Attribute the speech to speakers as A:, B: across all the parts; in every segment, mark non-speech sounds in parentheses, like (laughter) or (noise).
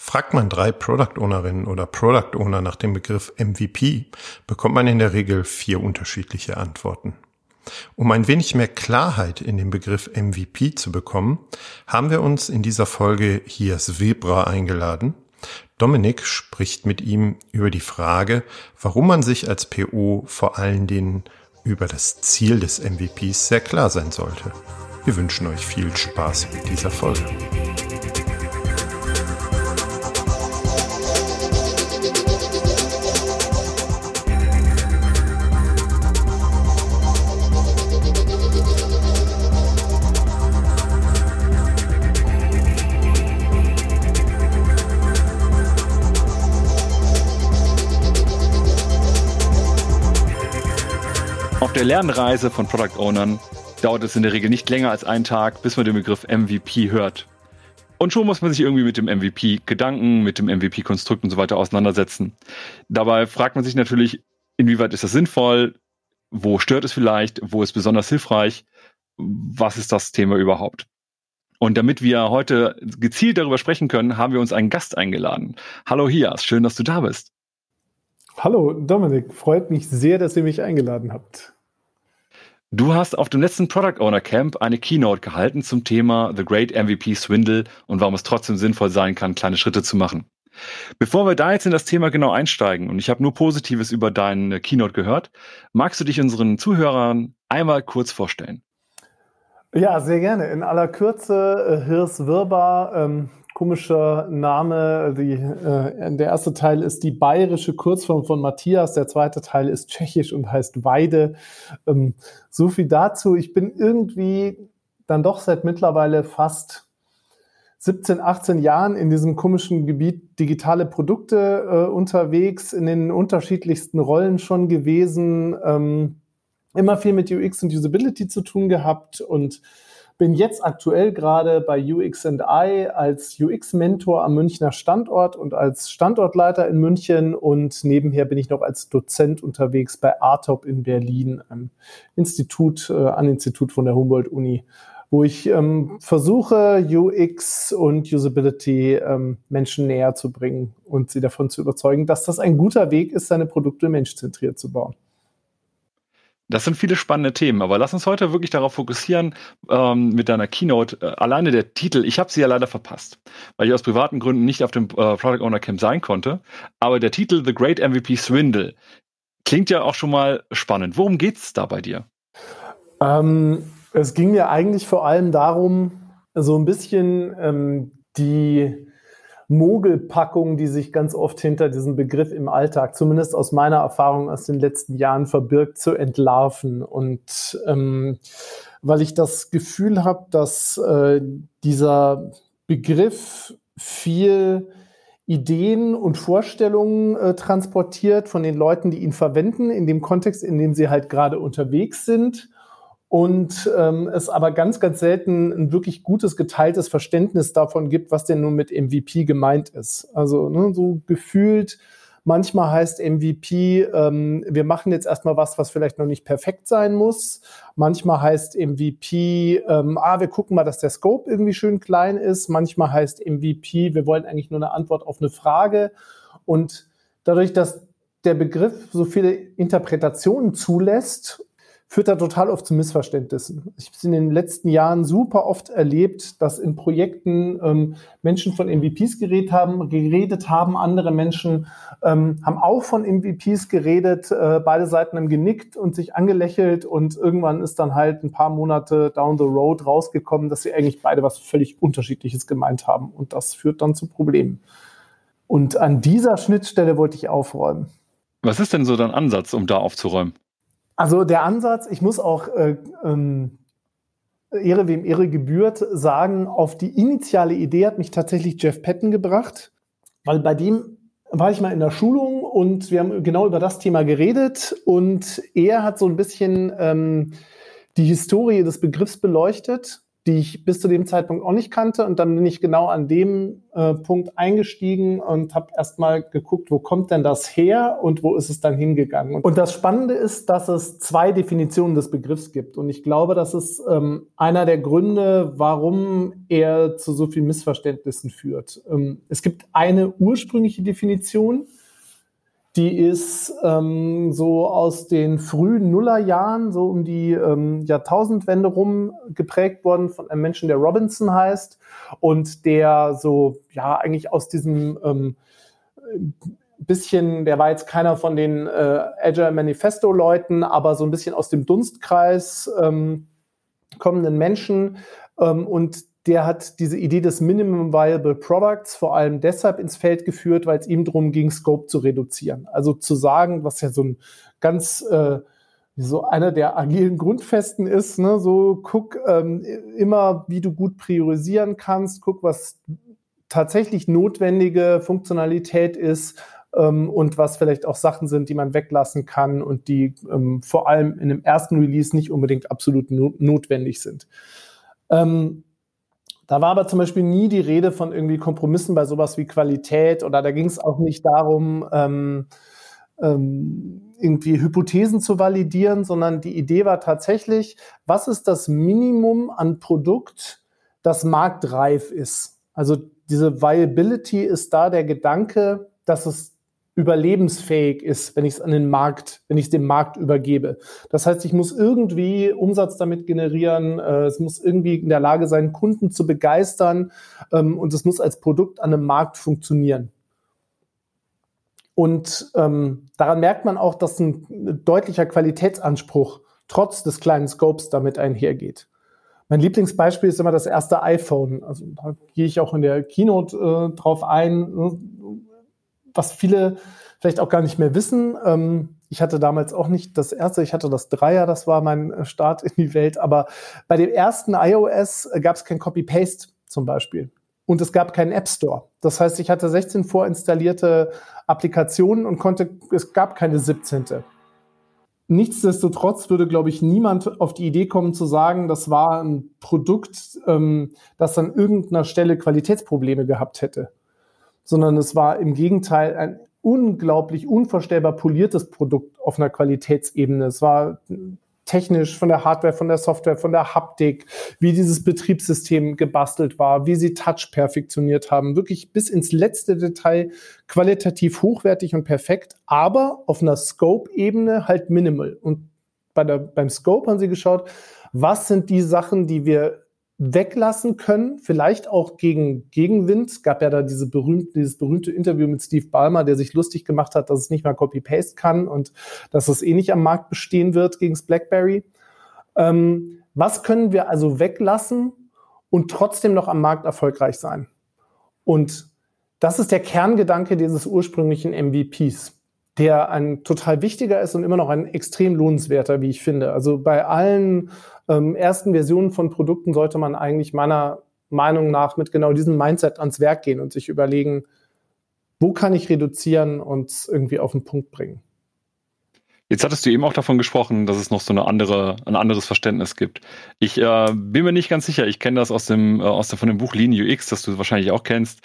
A: Fragt man drei Product Ownerinnen oder Product Owner nach dem Begriff MVP, bekommt man in der Regel vier unterschiedliche Antworten. Um ein wenig mehr Klarheit in den Begriff MVP zu bekommen, haben wir uns in dieser Folge Hias Webra eingeladen. Dominik spricht mit ihm über die Frage, warum man sich als PO vor allen Dingen über das Ziel des MVPs sehr klar sein sollte. Wir wünschen euch viel Spaß mit dieser Folge.
B: Der Lernreise von Product Ownern dauert es in der Regel nicht länger als einen Tag, bis man den Begriff MVP hört. Und schon muss man sich irgendwie mit dem MVP-Gedanken, mit dem MVP-Konstrukt und so weiter auseinandersetzen. Dabei fragt man sich natürlich, inwieweit ist das sinnvoll? Wo stört es vielleicht? Wo ist besonders hilfreich? Was ist das Thema überhaupt? Und damit wir heute gezielt darüber sprechen können, haben wir uns einen Gast eingeladen. Hallo Hias, schön, dass du da bist.
C: Hallo Dominik, freut mich sehr, dass ihr mich eingeladen habt.
B: Du hast auf dem letzten Product Owner Camp eine Keynote gehalten zum Thema The Great MVP Swindle und warum es trotzdem sinnvoll sein kann, kleine Schritte zu machen. Bevor wir da jetzt in das Thema genau einsteigen, und ich habe nur Positives über deine Keynote gehört, magst du dich unseren Zuhörern einmal kurz vorstellen?
C: Ja, sehr gerne. In aller Kürze, äh, Hirs Wirbar, ähm, komischer Name. Die, äh, der erste Teil ist die bayerische Kurzform von Matthias, der zweite Teil ist tschechisch und heißt Weide. Ähm, so viel dazu. Ich bin irgendwie dann doch seit mittlerweile fast 17, 18 Jahren in diesem komischen Gebiet digitale Produkte äh, unterwegs, in den unterschiedlichsten Rollen schon gewesen, ähm, immer viel mit UX und Usability zu tun gehabt und bin jetzt aktuell gerade bei UX&I als UX-Mentor am Münchner Standort und als Standortleiter in München und nebenher bin ich noch als Dozent unterwegs bei ARTOP in Berlin, einem Institut, äh, an Institut von der Humboldt-Uni, wo ich ähm, versuche, UX und Usability ähm, Menschen näher zu bringen und sie davon zu überzeugen, dass das ein guter Weg ist, seine Produkte menschzentriert zu bauen.
B: Das sind viele spannende Themen, aber lass uns heute wirklich darauf fokussieren ähm, mit deiner Keynote. Äh, alleine der Titel, ich habe sie ja leider verpasst, weil ich aus privaten Gründen nicht auf dem äh, Product Owner Camp sein konnte. Aber der Titel The Great MVP Swindle klingt ja auch schon mal spannend. Worum geht's da bei dir?
C: Ähm, es ging mir eigentlich vor allem darum, so ein bisschen ähm, die Mogelpackung, die sich ganz oft hinter diesem Begriff im Alltag, zumindest aus meiner Erfahrung aus den letzten Jahren verbirgt, zu entlarven. Und ähm, weil ich das Gefühl habe, dass äh, dieser Begriff viel Ideen und Vorstellungen äh, transportiert von den Leuten, die ihn verwenden, in dem Kontext, in dem sie halt gerade unterwegs sind und ähm, es aber ganz, ganz selten ein wirklich gutes geteiltes Verständnis davon gibt, was denn nun mit MVP gemeint ist. Also ne, so gefühlt, manchmal heißt MVP, ähm, wir machen jetzt erstmal was, was vielleicht noch nicht perfekt sein muss. Manchmal heißt MVP, ähm, ah, wir gucken mal, dass der Scope irgendwie schön klein ist. Manchmal heißt MVP, wir wollen eigentlich nur eine Antwort auf eine Frage. Und dadurch, dass der Begriff so viele Interpretationen zulässt führt da total oft zu Missverständnissen. Ich habe es in den letzten Jahren super oft erlebt, dass in Projekten ähm, Menschen von MVPs geredet haben, geredet haben, andere Menschen ähm, haben auch von MVPs geredet, äh, beide Seiten haben genickt und sich angelächelt und irgendwann ist dann halt ein paar Monate down the road rausgekommen, dass sie eigentlich beide was völlig Unterschiedliches gemeint haben und das führt dann zu Problemen. Und an dieser Schnittstelle wollte ich aufräumen.
B: Was ist denn so dein Ansatz, um da aufzuräumen?
C: Also der Ansatz, ich muss auch äh, ähm, Ehre wem Ehre gebührt sagen, auf die initiale Idee hat mich tatsächlich Jeff Patton gebracht, weil bei dem war ich mal in der Schulung und wir haben genau über das Thema geredet und er hat so ein bisschen ähm, die Historie des Begriffs beleuchtet, die ich bis zu dem Zeitpunkt auch nicht kannte. Und dann bin ich genau an dem äh, Punkt eingestiegen und habe erstmal geguckt, wo kommt denn das her und wo ist es dann hingegangen. Und das Spannende ist, dass es zwei Definitionen des Begriffs gibt. Und ich glaube, das ist ähm, einer der Gründe, warum er zu so vielen Missverständnissen führt. Ähm, es gibt eine ursprüngliche Definition, die ist ähm, so aus den frühen Nullerjahren, so um die ähm, Jahrtausendwende rum geprägt worden von einem Menschen, der Robinson heißt und der so, ja, eigentlich aus diesem ähm, bisschen, der war jetzt keiner von den äh, Agile Manifesto Leuten, aber so ein bisschen aus dem Dunstkreis ähm, kommenden Menschen ähm, und der hat diese Idee des Minimum Viable Products vor allem deshalb ins Feld geführt, weil es ihm darum ging, Scope zu reduzieren. Also zu sagen, was ja so ein ganz äh, so einer der agilen Grundfesten ist, ne? so guck ähm, immer, wie du gut priorisieren kannst, guck, was tatsächlich notwendige Funktionalität ist ähm, und was vielleicht auch Sachen sind, die man weglassen kann und die ähm, vor allem in dem ersten Release nicht unbedingt absolut no notwendig sind. Ähm, da war aber zum Beispiel nie die Rede von irgendwie Kompromissen bei sowas wie Qualität oder da ging es auch nicht darum, ähm, ähm, irgendwie Hypothesen zu validieren, sondern die Idee war tatsächlich, was ist das Minimum an Produkt, das marktreif ist? Also diese Viability ist da der Gedanke, dass es überlebensfähig ist, wenn ich es an den Markt, wenn ich es dem Markt übergebe. Das heißt, ich muss irgendwie Umsatz damit generieren, äh, es muss irgendwie in der Lage sein, Kunden zu begeistern ähm, und es muss als Produkt an einem Markt funktionieren. Und ähm, daran merkt man auch, dass ein deutlicher Qualitätsanspruch trotz des kleinen Scopes damit einhergeht. Mein Lieblingsbeispiel ist immer das erste iPhone. Also da gehe ich auch in der Keynote äh, drauf ein. Was viele vielleicht auch gar nicht mehr wissen. Ähm, ich hatte damals auch nicht das erste, ich hatte das Dreier, das war mein äh, Start in die Welt. Aber bei dem ersten iOS äh, gab es kein Copy-Paste zum Beispiel. Und es gab keinen App Store. Das heißt, ich hatte 16 vorinstallierte Applikationen und konnte, es gab keine 17. Nichtsdestotrotz würde, glaube ich, niemand auf die Idee kommen zu sagen, das war ein Produkt, ähm, das an irgendeiner Stelle Qualitätsprobleme gehabt hätte sondern es war im Gegenteil ein unglaublich unvorstellbar poliertes Produkt auf einer Qualitätsebene. Es war technisch von der Hardware, von der Software, von der Haptik, wie dieses Betriebssystem gebastelt war, wie sie Touch perfektioniert haben, wirklich bis ins letzte Detail qualitativ hochwertig und perfekt, aber auf einer Scope-Ebene halt minimal. Und bei der, beim Scope haben sie geschaut, was sind die Sachen, die wir weglassen können, vielleicht auch gegen Gegenwind. Es gab ja da diese berühmte, dieses berühmte Interview mit Steve Ballmer, der sich lustig gemacht hat, dass es nicht mehr Copy-Paste kann und dass es eh nicht am Markt bestehen wird gegen BlackBerry. Ähm, was können wir also weglassen und trotzdem noch am Markt erfolgreich sein? Und das ist der Kerngedanke dieses ursprünglichen MVPs der ein total wichtiger ist und immer noch ein extrem lohnenswerter, wie ich finde. Also bei allen ähm, ersten Versionen von Produkten sollte man eigentlich meiner Meinung nach mit genau diesem Mindset ans Werk gehen und sich überlegen, wo kann ich reduzieren und irgendwie auf den Punkt bringen.
B: Jetzt hattest du eben auch davon gesprochen, dass es noch so eine andere, ein anderes Verständnis gibt. Ich äh, bin mir nicht ganz sicher. Ich kenne das aus dem, äh, aus dem von dem Buch Lean UX, das du wahrscheinlich auch kennst,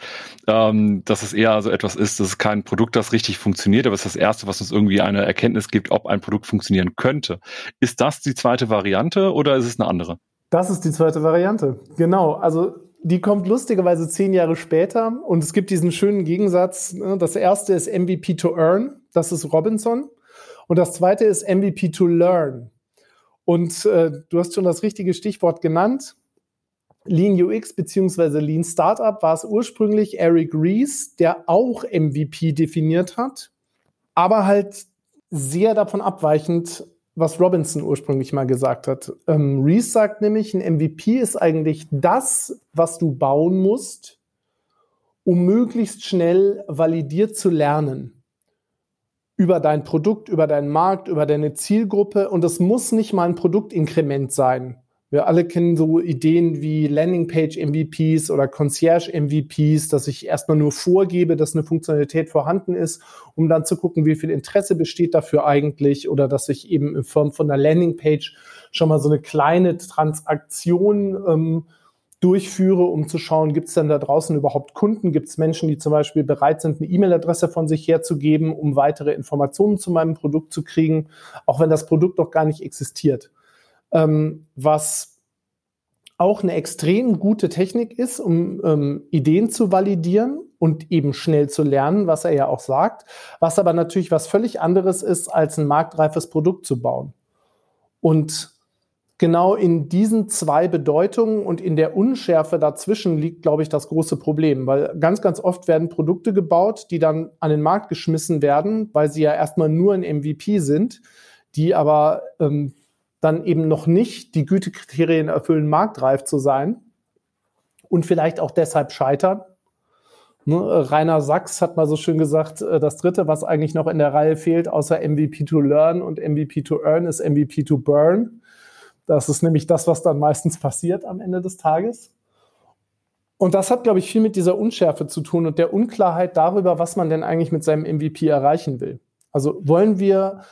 B: ähm, dass es eher so etwas ist, dass es kein Produkt, das richtig funktioniert, aber es ist das erste, was uns irgendwie eine Erkenntnis gibt, ob ein Produkt funktionieren könnte. Ist das die zweite Variante oder ist es eine andere?
C: Das ist die zweite Variante. Genau. Also die kommt lustigerweise zehn Jahre später und es gibt diesen schönen Gegensatz. Ne? Das erste ist MVP to Earn. Das ist Robinson. Und das zweite ist MVP to Learn. Und äh, du hast schon das richtige Stichwort genannt. Lean UX beziehungsweise Lean Startup war es ursprünglich Eric Rees, der auch MVP definiert hat, aber halt sehr davon abweichend, was Robinson ursprünglich mal gesagt hat. Ähm, Rees sagt nämlich, ein MVP ist eigentlich das, was du bauen musst, um möglichst schnell validiert zu lernen über dein Produkt, über deinen Markt, über deine Zielgruppe. Und es muss nicht mal ein Produktinkrement sein. Wir alle kennen so Ideen wie Landingpage-MVPs oder Concierge-MVPs, dass ich erstmal nur vorgebe, dass eine Funktionalität vorhanden ist, um dann zu gucken, wie viel Interesse besteht dafür eigentlich oder dass ich eben in Form von einer Landingpage schon mal so eine kleine Transaktion ähm, durchführe, um zu schauen, gibt es denn da draußen überhaupt Kunden? Gibt es Menschen, die zum Beispiel bereit sind, eine E-Mail-Adresse von sich herzugeben, um weitere Informationen zu meinem Produkt zu kriegen, auch wenn das Produkt noch gar nicht existiert. Ähm, was auch eine extrem gute Technik ist, um ähm, Ideen zu validieren und eben schnell zu lernen, was er ja auch sagt, was aber natürlich was völlig anderes ist, als ein marktreifes Produkt zu bauen. Und genau in diesen zwei Bedeutungen und in der Unschärfe dazwischen liegt, glaube ich, das große Problem, weil ganz, ganz oft werden Produkte gebaut, die dann an den Markt geschmissen werden, weil sie ja erstmal nur ein MVP sind, die aber ähm, dann eben noch nicht die Gütekriterien erfüllen, marktreif zu sein und vielleicht auch deshalb scheitern. Ne, Rainer Sachs hat mal so schön gesagt, äh, das dritte, was eigentlich noch in der Reihe fehlt, außer MVP to learn und MVP to earn, ist MVP to burn. Das ist nämlich das, was dann meistens passiert am Ende des Tages. Und das hat, glaube ich, viel mit dieser Unschärfe zu tun und der Unklarheit darüber, was man denn eigentlich mit seinem MVP erreichen will. Also wollen wir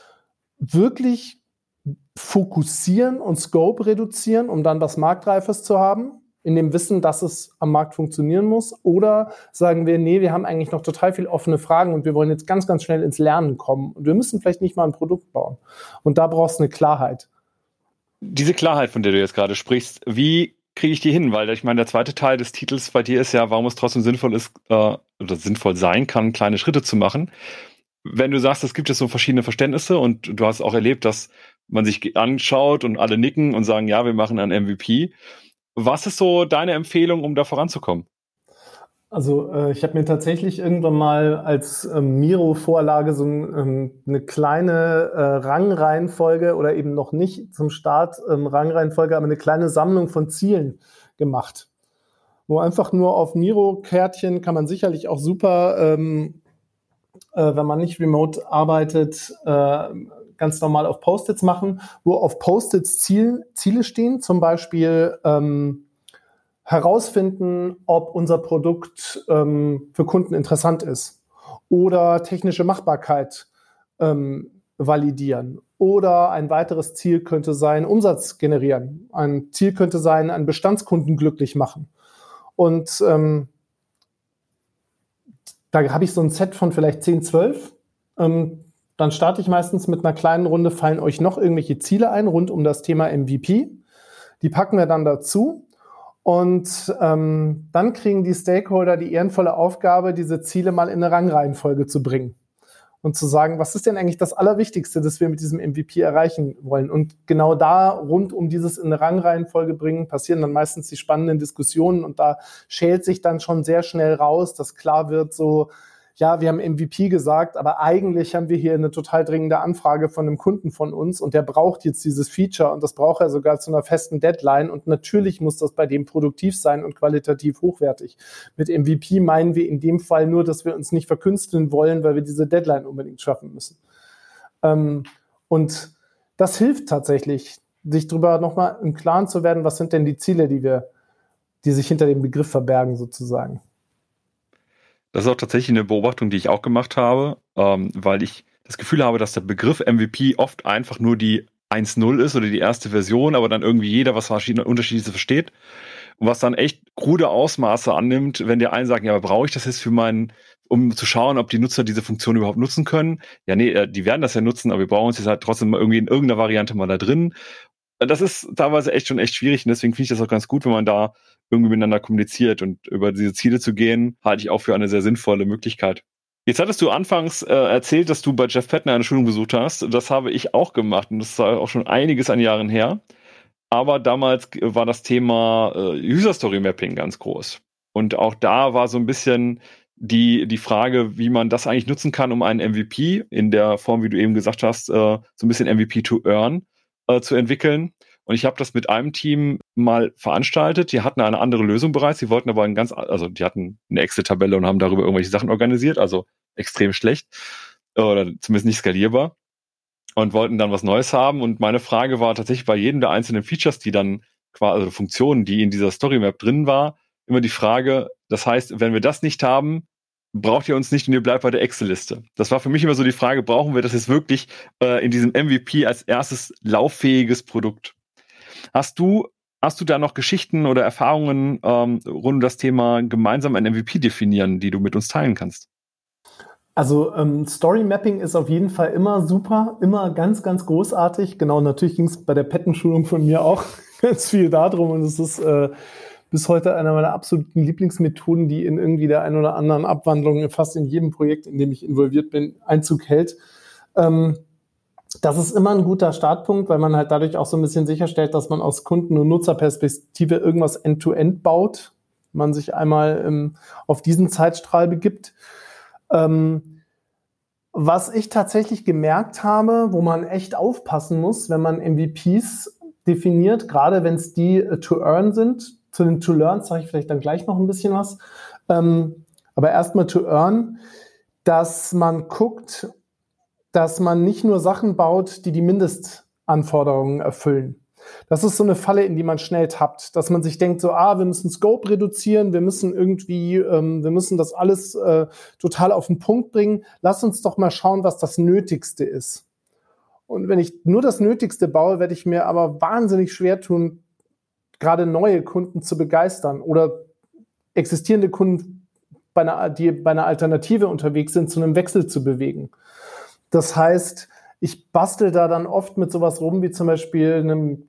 C: wirklich fokussieren und Scope reduzieren, um dann was Marktreifes zu haben, in dem Wissen, dass es am Markt funktionieren muss? Oder sagen wir, nee, wir haben eigentlich noch total viel offene Fragen und wir wollen jetzt ganz, ganz schnell ins Lernen kommen und wir müssen vielleicht nicht mal ein Produkt bauen. Und da brauchst du eine Klarheit
B: diese Klarheit, von der du jetzt gerade sprichst, wie kriege ich die hin? Weil ich meine, der zweite Teil des Titels bei dir ist ja, warum es trotzdem sinnvoll ist äh, oder sinnvoll sein kann, kleine Schritte zu machen. Wenn du sagst, es gibt jetzt so verschiedene Verständnisse und du hast auch erlebt, dass man sich anschaut und alle nicken und sagen, ja, wir machen einen MVP. Was ist so deine Empfehlung, um da voranzukommen?
C: Also äh, ich habe mir tatsächlich irgendwann mal als ähm, Miro-Vorlage so ähm, eine kleine äh, Rangreihenfolge oder eben noch nicht zum Start ähm, Rangreihenfolge, aber eine kleine Sammlung von Zielen gemacht. Wo einfach nur auf Miro-Kärtchen kann man sicherlich auch super, ähm, äh, wenn man nicht remote arbeitet, äh, ganz normal auf Post-its machen, wo auf Post-its Ziel, Ziele stehen, zum Beispiel ähm, herausfinden, ob unser Produkt ähm, für Kunden interessant ist oder technische Machbarkeit ähm, validieren. Oder ein weiteres Ziel könnte sein, Umsatz generieren. Ein Ziel könnte sein, einen Bestandskunden glücklich machen. Und ähm, da habe ich so ein Set von vielleicht 10, 12. Ähm, dann starte ich meistens mit einer kleinen Runde, fallen euch noch irgendwelche Ziele ein rund um das Thema MVP. Die packen wir dann dazu und ähm, dann kriegen die Stakeholder die ehrenvolle Aufgabe, diese Ziele mal in eine Rangreihenfolge zu bringen und zu sagen, was ist denn eigentlich das Allerwichtigste, das wir mit diesem MVP erreichen wollen? Und genau da rund um dieses in eine Rangreihenfolge bringen, passieren dann meistens die spannenden Diskussionen und da schält sich dann schon sehr schnell raus, dass klar wird, so ja, wir haben MVP gesagt, aber eigentlich haben wir hier eine total dringende Anfrage von einem Kunden von uns und der braucht jetzt dieses Feature und das braucht er sogar zu einer festen Deadline und natürlich muss das bei dem produktiv sein und qualitativ hochwertig. Mit MVP meinen wir in dem Fall nur, dass wir uns nicht verkünsteln wollen, weil wir diese Deadline unbedingt schaffen müssen. Ähm, und das hilft tatsächlich, sich darüber nochmal im Klaren zu werden, was sind denn die Ziele, die wir, die sich hinter dem Begriff verbergen sozusagen.
B: Das ist auch tatsächlich eine Beobachtung, die ich auch gemacht habe, ähm, weil ich das Gefühl habe, dass der Begriff MVP oft einfach nur die 1.0 ist oder die erste Version, aber dann irgendwie jeder was verschiedene Unterschiedliches versteht. Und was dann echt krude Ausmaße annimmt, wenn die einen sagen, ja, aber brauche ich das jetzt für meinen, um zu schauen, ob die Nutzer diese Funktion überhaupt nutzen können? Ja, nee, äh, die werden das ja nutzen, aber wir brauchen es jetzt halt trotzdem irgendwie in irgendeiner Variante mal da drin. Das ist teilweise echt schon echt schwierig und deswegen finde ich das auch ganz gut, wenn man da irgendwie miteinander kommuniziert und über diese Ziele zu gehen, halte ich auch für eine sehr sinnvolle Möglichkeit. Jetzt hattest du anfangs äh, erzählt, dass du bei Jeff Fettner eine Schulung besucht hast. Das habe ich auch gemacht und das ist auch schon einiges an Jahren her. Aber damals war das Thema äh, User Story Mapping ganz groß. Und auch da war so ein bisschen die, die Frage, wie man das eigentlich nutzen kann, um einen MVP in der Form, wie du eben gesagt hast, äh, so ein bisschen MVP to earn äh, zu entwickeln. Und ich habe das mit einem Team mal veranstaltet. Die hatten eine andere Lösung bereits. Sie wollten aber ein ganz, also die hatten eine Excel-Tabelle und haben darüber irgendwelche Sachen organisiert. Also extrem schlecht oder zumindest nicht skalierbar und wollten dann was Neues haben. Und meine Frage war tatsächlich bei jedem der einzelnen Features, die dann quasi also Funktion, die in dieser Story Map drin war, immer die Frage, das heißt, wenn wir das nicht haben, braucht ihr uns nicht und ihr bleibt bei der Excel-Liste. Das war für mich immer so die Frage, brauchen wir das jetzt wirklich äh, in diesem MVP als erstes lauffähiges Produkt? Hast du, hast du da noch Geschichten oder Erfahrungen ähm, rund um das Thema gemeinsam ein MVP definieren, die du mit uns teilen kannst?
C: Also ähm, Story Mapping ist auf jeden Fall immer super, immer ganz, ganz großartig. Genau, natürlich ging es bei der Pettenschulung von mir auch (laughs) ganz viel darum und es ist äh, bis heute einer meiner absoluten Lieblingsmethoden, die in irgendwie der ein oder anderen Abwandlung fast in jedem Projekt, in dem ich involviert bin, Einzug hält. Ähm, das ist immer ein guter Startpunkt, weil man halt dadurch auch so ein bisschen sicherstellt, dass man aus Kunden- und Nutzerperspektive irgendwas end-to-end -end baut, man sich einmal ähm, auf diesen Zeitstrahl begibt. Ähm, was ich tatsächlich gemerkt habe, wo man echt aufpassen muss, wenn man MVPs definiert, gerade wenn es die äh, to earn sind, zu den To-Learns sage ich vielleicht dann gleich noch ein bisschen was. Ähm, aber erstmal To Earn, dass man guckt, dass man nicht nur Sachen baut, die die Mindestanforderungen erfüllen. Das ist so eine Falle, in die man schnell tappt, dass man sich denkt, so, ah, wir müssen Scope reduzieren, wir müssen irgendwie, ähm, wir müssen das alles äh, total auf den Punkt bringen. Lass uns doch mal schauen, was das Nötigste ist. Und wenn ich nur das Nötigste baue, werde ich mir aber wahnsinnig schwer tun, gerade neue Kunden zu begeistern oder existierende Kunden, bei einer, die bei einer Alternative unterwegs sind, zu einem Wechsel zu bewegen. Das heißt, ich bastel da dann oft mit sowas rum, wie zum Beispiel einem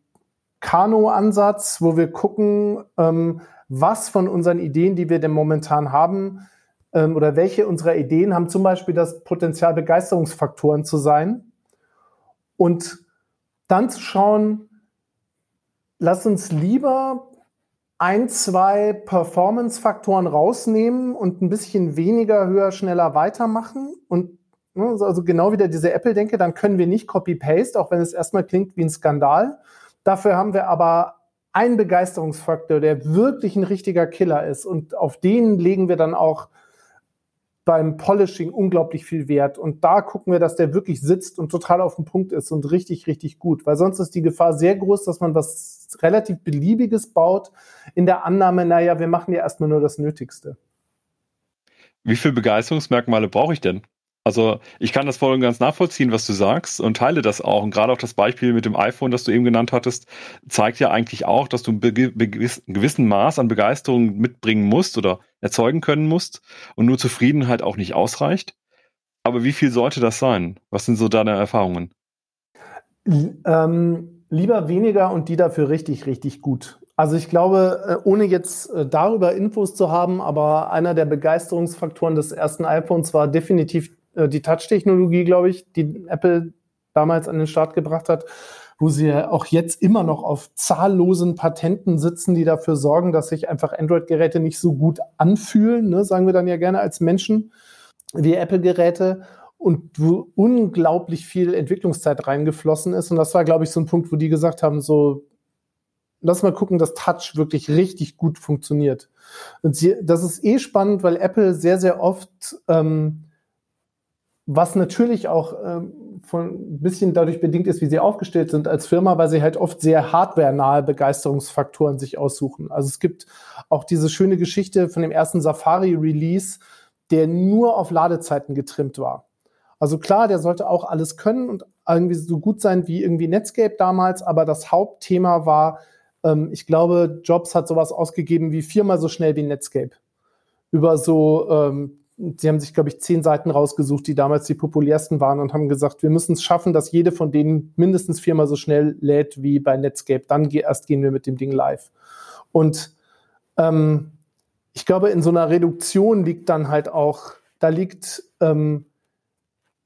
C: Kano-Ansatz, wo wir gucken, ähm, was von unseren Ideen, die wir denn momentan haben, ähm, oder welche unserer Ideen haben zum Beispiel das Potenzial, Begeisterungsfaktoren zu sein. Und dann zu schauen, lass uns lieber ein, zwei Performance-Faktoren rausnehmen und ein bisschen weniger, höher, schneller weitermachen. Und ne, also genau wieder diese Apple-Denke, dann können wir nicht Copy-Paste, auch wenn es erstmal klingt wie ein Skandal. Dafür haben wir aber einen Begeisterungsfaktor, der wirklich ein richtiger Killer ist. Und auf den legen wir dann auch beim Polishing unglaublich viel Wert. Und da gucken wir, dass der wirklich sitzt und total auf dem Punkt ist und richtig, richtig gut. Weil sonst ist die Gefahr sehr groß, dass man was relativ Beliebiges baut, in der Annahme, naja, wir machen ja erstmal nur das Nötigste.
B: Wie viele Begeisterungsmerkmale brauche ich denn? Also ich kann das voll und ganz nachvollziehen, was du sagst und teile das auch. Und gerade auch das Beispiel mit dem iPhone, das du eben genannt hattest, zeigt ja eigentlich auch, dass du ein gewissen Maß an Begeisterung mitbringen musst oder erzeugen können musst und nur Zufriedenheit auch nicht ausreicht. Aber wie viel sollte das sein? Was sind so deine Erfahrungen?
C: Ähm, lieber weniger und die dafür richtig, richtig gut. Also ich glaube, äh, ohne jetzt äh, darüber Infos zu haben, aber einer der Begeisterungsfaktoren des ersten iPhones war definitiv die Touch-Technologie, glaube ich, die Apple damals an den Start gebracht hat, wo sie ja auch jetzt immer noch auf zahllosen Patenten sitzen, die dafür sorgen, dass sich einfach Android-Geräte nicht so gut anfühlen, ne, sagen wir dann ja gerne als Menschen, wie Apple-Geräte und wo unglaublich viel Entwicklungszeit reingeflossen ist. Und das war, glaube ich, so ein Punkt, wo die gesagt haben, so, lass mal gucken, dass Touch wirklich richtig gut funktioniert. Und sie, das ist eh spannend, weil Apple sehr, sehr oft ähm, was natürlich auch ähm, von ein bisschen dadurch bedingt ist, wie sie aufgestellt sind als Firma, weil sie halt oft sehr hardware-nahe Begeisterungsfaktoren sich aussuchen. Also es gibt auch diese schöne Geschichte von dem ersten Safari-Release, der nur auf Ladezeiten getrimmt war. Also klar, der sollte auch alles können und irgendwie so gut sein wie irgendwie Netscape damals, aber das Hauptthema war, ähm, ich glaube, Jobs hat sowas ausgegeben wie viermal so schnell wie Netscape. Über so ähm, sie haben sich, glaube ich, zehn Seiten rausgesucht, die damals die populärsten waren und haben gesagt, wir müssen es schaffen, dass jede von denen mindestens viermal so schnell lädt wie bei Netscape. Dann erst gehen wir mit dem Ding live. Und ähm, ich glaube, in so einer Reduktion liegt dann halt auch, da liegt, ähm,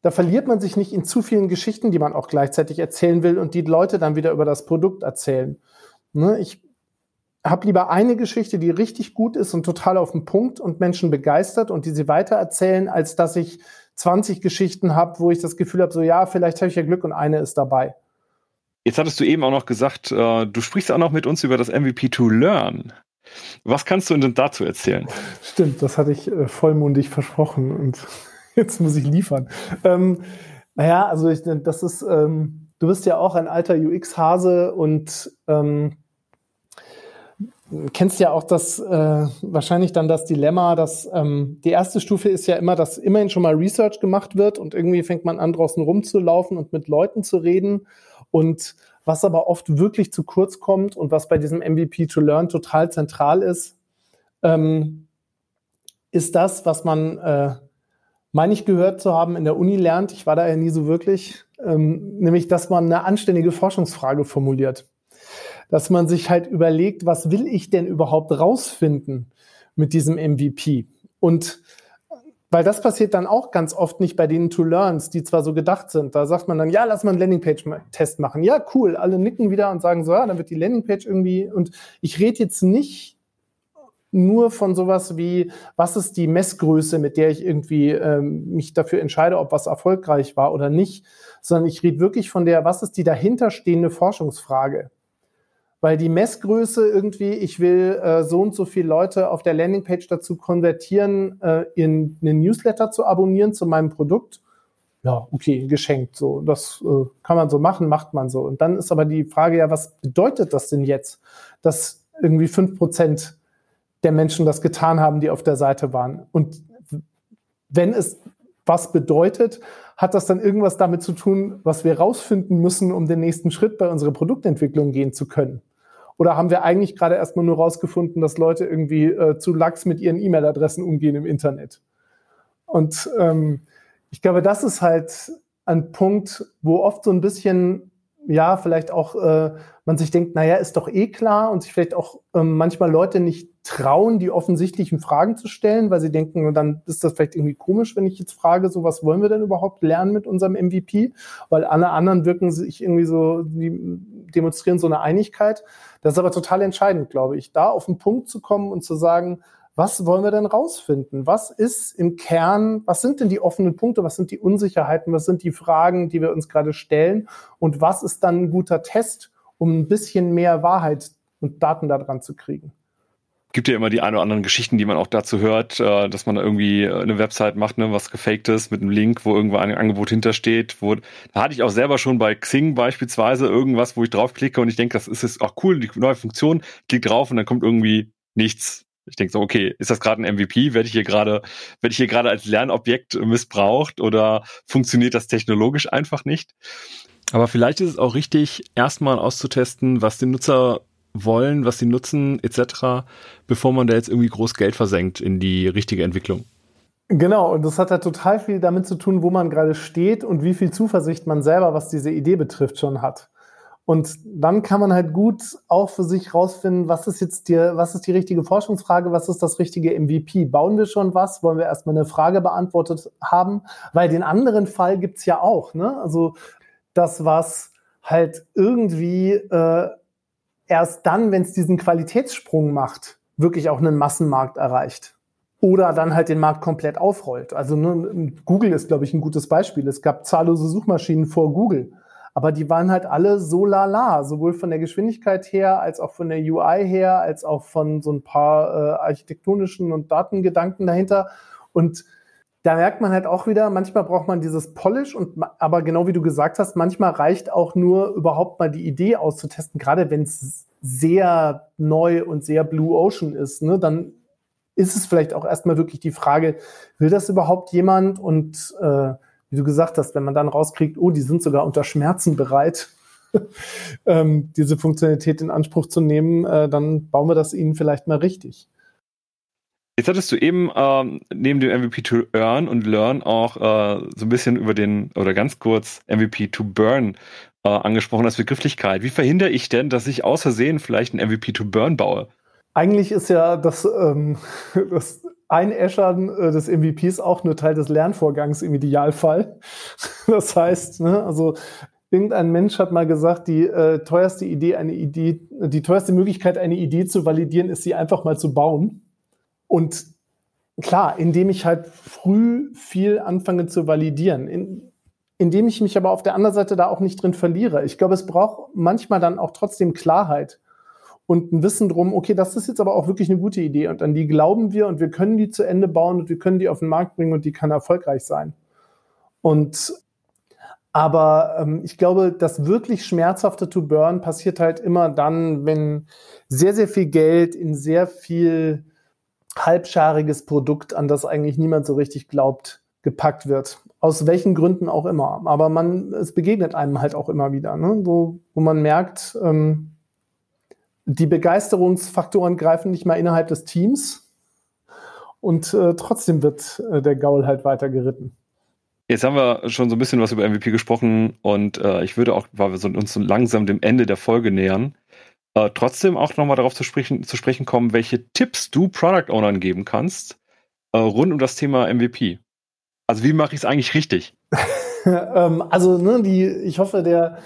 C: da verliert man sich nicht in zu vielen Geschichten, die man auch gleichzeitig erzählen will und die Leute dann wieder über das Produkt erzählen. Ne? Ich habe lieber eine Geschichte, die richtig gut ist und total auf den Punkt und Menschen begeistert und die sie weitererzählen, als dass ich 20 Geschichten habe, wo ich das Gefühl habe, so ja, vielleicht habe ich ja Glück und eine ist dabei.
B: Jetzt hattest du eben auch noch gesagt, äh, du sprichst auch noch mit uns über das MVP to Learn. Was kannst du denn dazu erzählen?
C: Stimmt, das hatte ich äh, vollmundig versprochen und (laughs) jetzt muss ich liefern. Ähm, naja, also ich, das ist, ähm, du bist ja auch ein alter UX-Hase und ähm, kennst ja auch das äh, wahrscheinlich dann das Dilemma, dass ähm, die erste Stufe ist ja immer, dass immerhin schon mal Research gemacht wird und irgendwie fängt man an, draußen rumzulaufen und mit Leuten zu reden. Und was aber oft wirklich zu kurz kommt und was bei diesem MVP to Learn total zentral ist, ähm, ist das, was man, äh, meine ich gehört zu haben, in der Uni lernt. Ich war da ja nie so wirklich, ähm, nämlich, dass man eine anständige Forschungsfrage formuliert dass man sich halt überlegt, was will ich denn überhaupt rausfinden mit diesem MVP? Und weil das passiert dann auch ganz oft nicht bei den To-Learns, die zwar so gedacht sind. Da sagt man dann, ja, lass mal einen Landingpage-Test machen. Ja, cool. Alle nicken wieder und sagen so, ja, dann wird die Landingpage irgendwie. Und ich rede jetzt nicht nur von sowas wie, was ist die Messgröße, mit der ich irgendwie ähm, mich dafür entscheide, ob was erfolgreich war oder nicht, sondern ich rede wirklich von der, was ist die dahinterstehende Forschungsfrage weil die Messgröße irgendwie, ich will äh, so und so viele Leute auf der Landingpage dazu konvertieren, äh, in einen Newsletter zu abonnieren zu meinem Produkt. Ja, okay, geschenkt. So, das äh, kann man so machen, macht man so. Und dann ist aber die Frage ja, was bedeutet das denn jetzt, dass irgendwie fünf Prozent der Menschen das getan haben, die auf der Seite waren? Und wenn es was bedeutet, hat das dann irgendwas damit zu tun, was wir rausfinden müssen, um den nächsten Schritt bei unserer Produktentwicklung gehen zu können? Oder haben wir eigentlich gerade erstmal nur rausgefunden, dass Leute irgendwie äh, zu lax mit ihren E-Mail-Adressen umgehen im Internet? Und ähm, ich glaube, das ist halt ein Punkt, wo oft so ein bisschen ja, vielleicht auch äh, man sich denkt, naja, ist doch eh klar und sich vielleicht auch ähm, manchmal Leute nicht trauen, die offensichtlichen Fragen zu stellen, weil sie denken, dann ist das vielleicht irgendwie komisch, wenn ich jetzt frage, so was wollen wir denn überhaupt lernen mit unserem MVP? Weil alle anderen wirken sich irgendwie so, die demonstrieren so eine Einigkeit. Das ist aber total entscheidend, glaube ich, da auf den Punkt zu kommen und zu sagen, was wollen wir denn rausfinden? Was ist im Kern, was sind denn die offenen Punkte, was sind die Unsicherheiten, was sind die Fragen, die wir uns gerade stellen und was ist dann ein guter Test, um ein bisschen mehr Wahrheit und Daten daran zu kriegen?
B: gibt ja immer die ein oder anderen Geschichten, die man auch dazu hört, äh, dass man irgendwie eine Website macht, ne, was gefaked ist, mit einem Link, wo irgendwo ein Angebot hintersteht. Da hatte ich auch selber schon bei Xing beispielsweise irgendwas, wo ich draufklicke und ich denke, das ist jetzt auch cool, die neue Funktion, klick drauf und dann kommt irgendwie nichts. Ich denke so, okay, ist das gerade ein MVP? Werde ich hier gerade, werde ich hier gerade als Lernobjekt missbraucht oder funktioniert das technologisch einfach nicht? Aber vielleicht ist es auch richtig, erstmal auszutesten, was die Nutzer wollen, was sie nutzen, etc., bevor man da jetzt irgendwie groß Geld versenkt in die richtige Entwicklung.
C: Genau, und das hat ja total viel damit zu tun, wo man gerade steht und wie viel Zuversicht man selber, was diese Idee betrifft, schon hat. Und dann kann man halt gut auch für sich rausfinden, was ist jetzt die, was ist die richtige Forschungsfrage, was ist das richtige MVP? Bauen wir schon was? Wollen wir erstmal eine Frage beantwortet haben? Weil den anderen Fall gibt's ja auch, ne? Also das, was halt irgendwie äh, erst dann, wenn es diesen Qualitätssprung macht, wirklich auch einen Massenmarkt erreicht. Oder dann halt den Markt komplett aufrollt. Also ne, Google ist, glaube ich, ein gutes Beispiel. Es gab zahllose Suchmaschinen vor Google aber die waren halt alle so lala, sowohl von der Geschwindigkeit her, als auch von der UI her, als auch von so ein paar äh, architektonischen und Datengedanken dahinter. Und da merkt man halt auch wieder, manchmal braucht man dieses Polish und aber genau wie du gesagt hast, manchmal reicht auch nur überhaupt mal die Idee auszutesten, gerade wenn es sehr neu und sehr Blue Ocean ist, ne, dann ist es vielleicht auch erstmal wirklich die Frage, will das überhaupt jemand und äh, wie du gesagt hast, wenn man dann rauskriegt, oh, die sind sogar unter Schmerzen bereit, (laughs) ähm, diese Funktionalität in Anspruch zu nehmen, äh, dann bauen wir das ihnen vielleicht mal richtig.
B: Jetzt hattest du eben ähm, neben dem MVP to Earn und Learn auch äh, so ein bisschen über den, oder ganz kurz MVP to Burn äh, angesprochen als Begrifflichkeit. Wie verhindere ich denn, dass ich aus Versehen vielleicht ein MVP to Burn baue?
C: Eigentlich ist ja das, ähm, (laughs) das Einäschern äh, des MVPs auch nur Teil des Lernvorgangs im Idealfall. (laughs) Das heißt, ne, also irgendein Mensch hat mal gesagt, die äh, teuerste Idee, eine Idee, die teuerste Möglichkeit, eine Idee zu validieren, ist sie einfach mal zu bauen. Und klar, indem ich halt früh viel anfange zu validieren, in, indem ich mich aber auf der anderen Seite da auch nicht drin verliere. Ich glaube, es braucht manchmal dann auch trotzdem Klarheit und ein Wissen drum, okay, das ist jetzt aber auch wirklich eine gute Idee und an die glauben wir und wir können die zu Ende bauen und wir können die auf den Markt bringen und die kann erfolgreich sein. Und Aber ähm, ich glaube, das wirklich schmerzhafte To Burn passiert halt immer dann, wenn sehr, sehr viel Geld in sehr viel halbschariges Produkt, an das eigentlich niemand so richtig glaubt, gepackt wird. Aus welchen Gründen auch immer. Aber man, es begegnet einem halt auch immer wieder, ne? wo, wo man merkt, ähm, die Begeisterungsfaktoren greifen nicht mal innerhalb des Teams und äh, trotzdem wird äh, der Gaul halt weiter geritten.
B: Jetzt haben wir schon so ein bisschen was über MVP gesprochen und äh, ich würde auch, weil wir so, uns so langsam dem Ende der Folge nähern, äh, trotzdem auch nochmal darauf zu sprechen, zu sprechen kommen, welche Tipps du Product Ownern geben kannst äh, rund um das Thema MVP. Also wie mache ich es eigentlich richtig? (laughs) (laughs)
C: ähm, also ne, die, ich hoffe, der,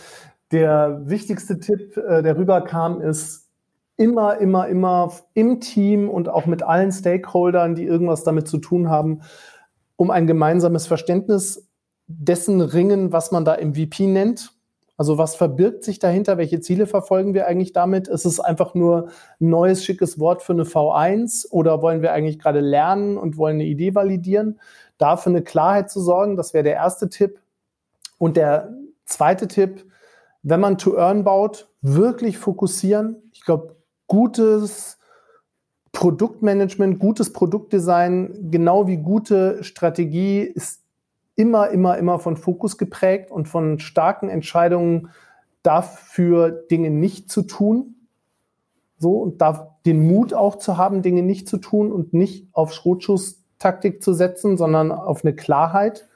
C: der wichtigste Tipp, äh, der rüberkam, ist immer, immer, immer im Team und auch mit allen Stakeholdern, die irgendwas damit zu tun haben, um ein gemeinsames Verständnis dessen ringen, was man da MVP nennt. Also was verbirgt sich dahinter? Welche Ziele verfolgen wir eigentlich damit? Ist es einfach nur ein neues, schickes Wort für eine V1 oder wollen wir eigentlich gerade lernen und wollen eine Idee validieren? Da für eine Klarheit zu sorgen, das wäre der erste Tipp. Und der zweite Tipp, wenn man To Earn baut, wirklich fokussieren. Ich glaube, gutes Produktmanagement, gutes Produktdesign, genau wie gute Strategie ist immer, immer, immer von Fokus geprägt und von starken Entscheidungen dafür, Dinge nicht zu tun. So, und da den Mut auch zu haben, Dinge nicht zu tun und nicht auf Schrotschusstaktik zu setzen, sondern auf eine Klarheit.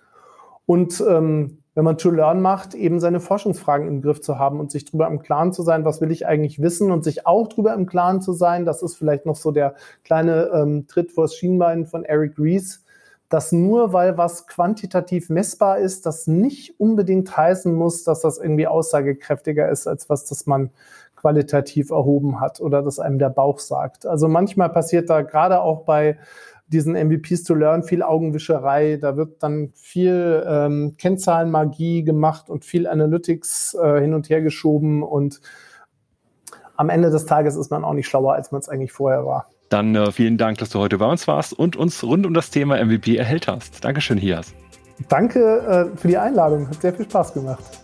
C: Und ähm, wenn man To Learn macht, eben seine Forschungsfragen im Griff zu haben und sich darüber im Klaren zu sein, was will ich eigentlich wissen und sich auch darüber im Klaren zu sein, das ist vielleicht noch so der kleine ähm, Tritt vors Schienbein von Eric Rees, dass nur weil was quantitativ messbar ist, das nicht unbedingt heißen muss, dass das irgendwie aussagekräftiger ist, als was das man qualitativ erhoben hat oder dass einem der Bauch sagt. Also manchmal passiert da gerade auch bei diesen MVPs to Learn viel Augenwischerei. Da wird dann viel ähm, Kennzahlenmagie gemacht und viel Analytics äh, hin und her geschoben. Und am Ende des Tages ist man auch nicht schlauer, als man es eigentlich vorher war.
B: Dann äh, vielen Dank, dass du heute bei uns warst und uns rund um das Thema MVP erhellt hast. Dankeschön, Hias.
C: Danke äh, für die Einladung. Hat sehr viel Spaß gemacht.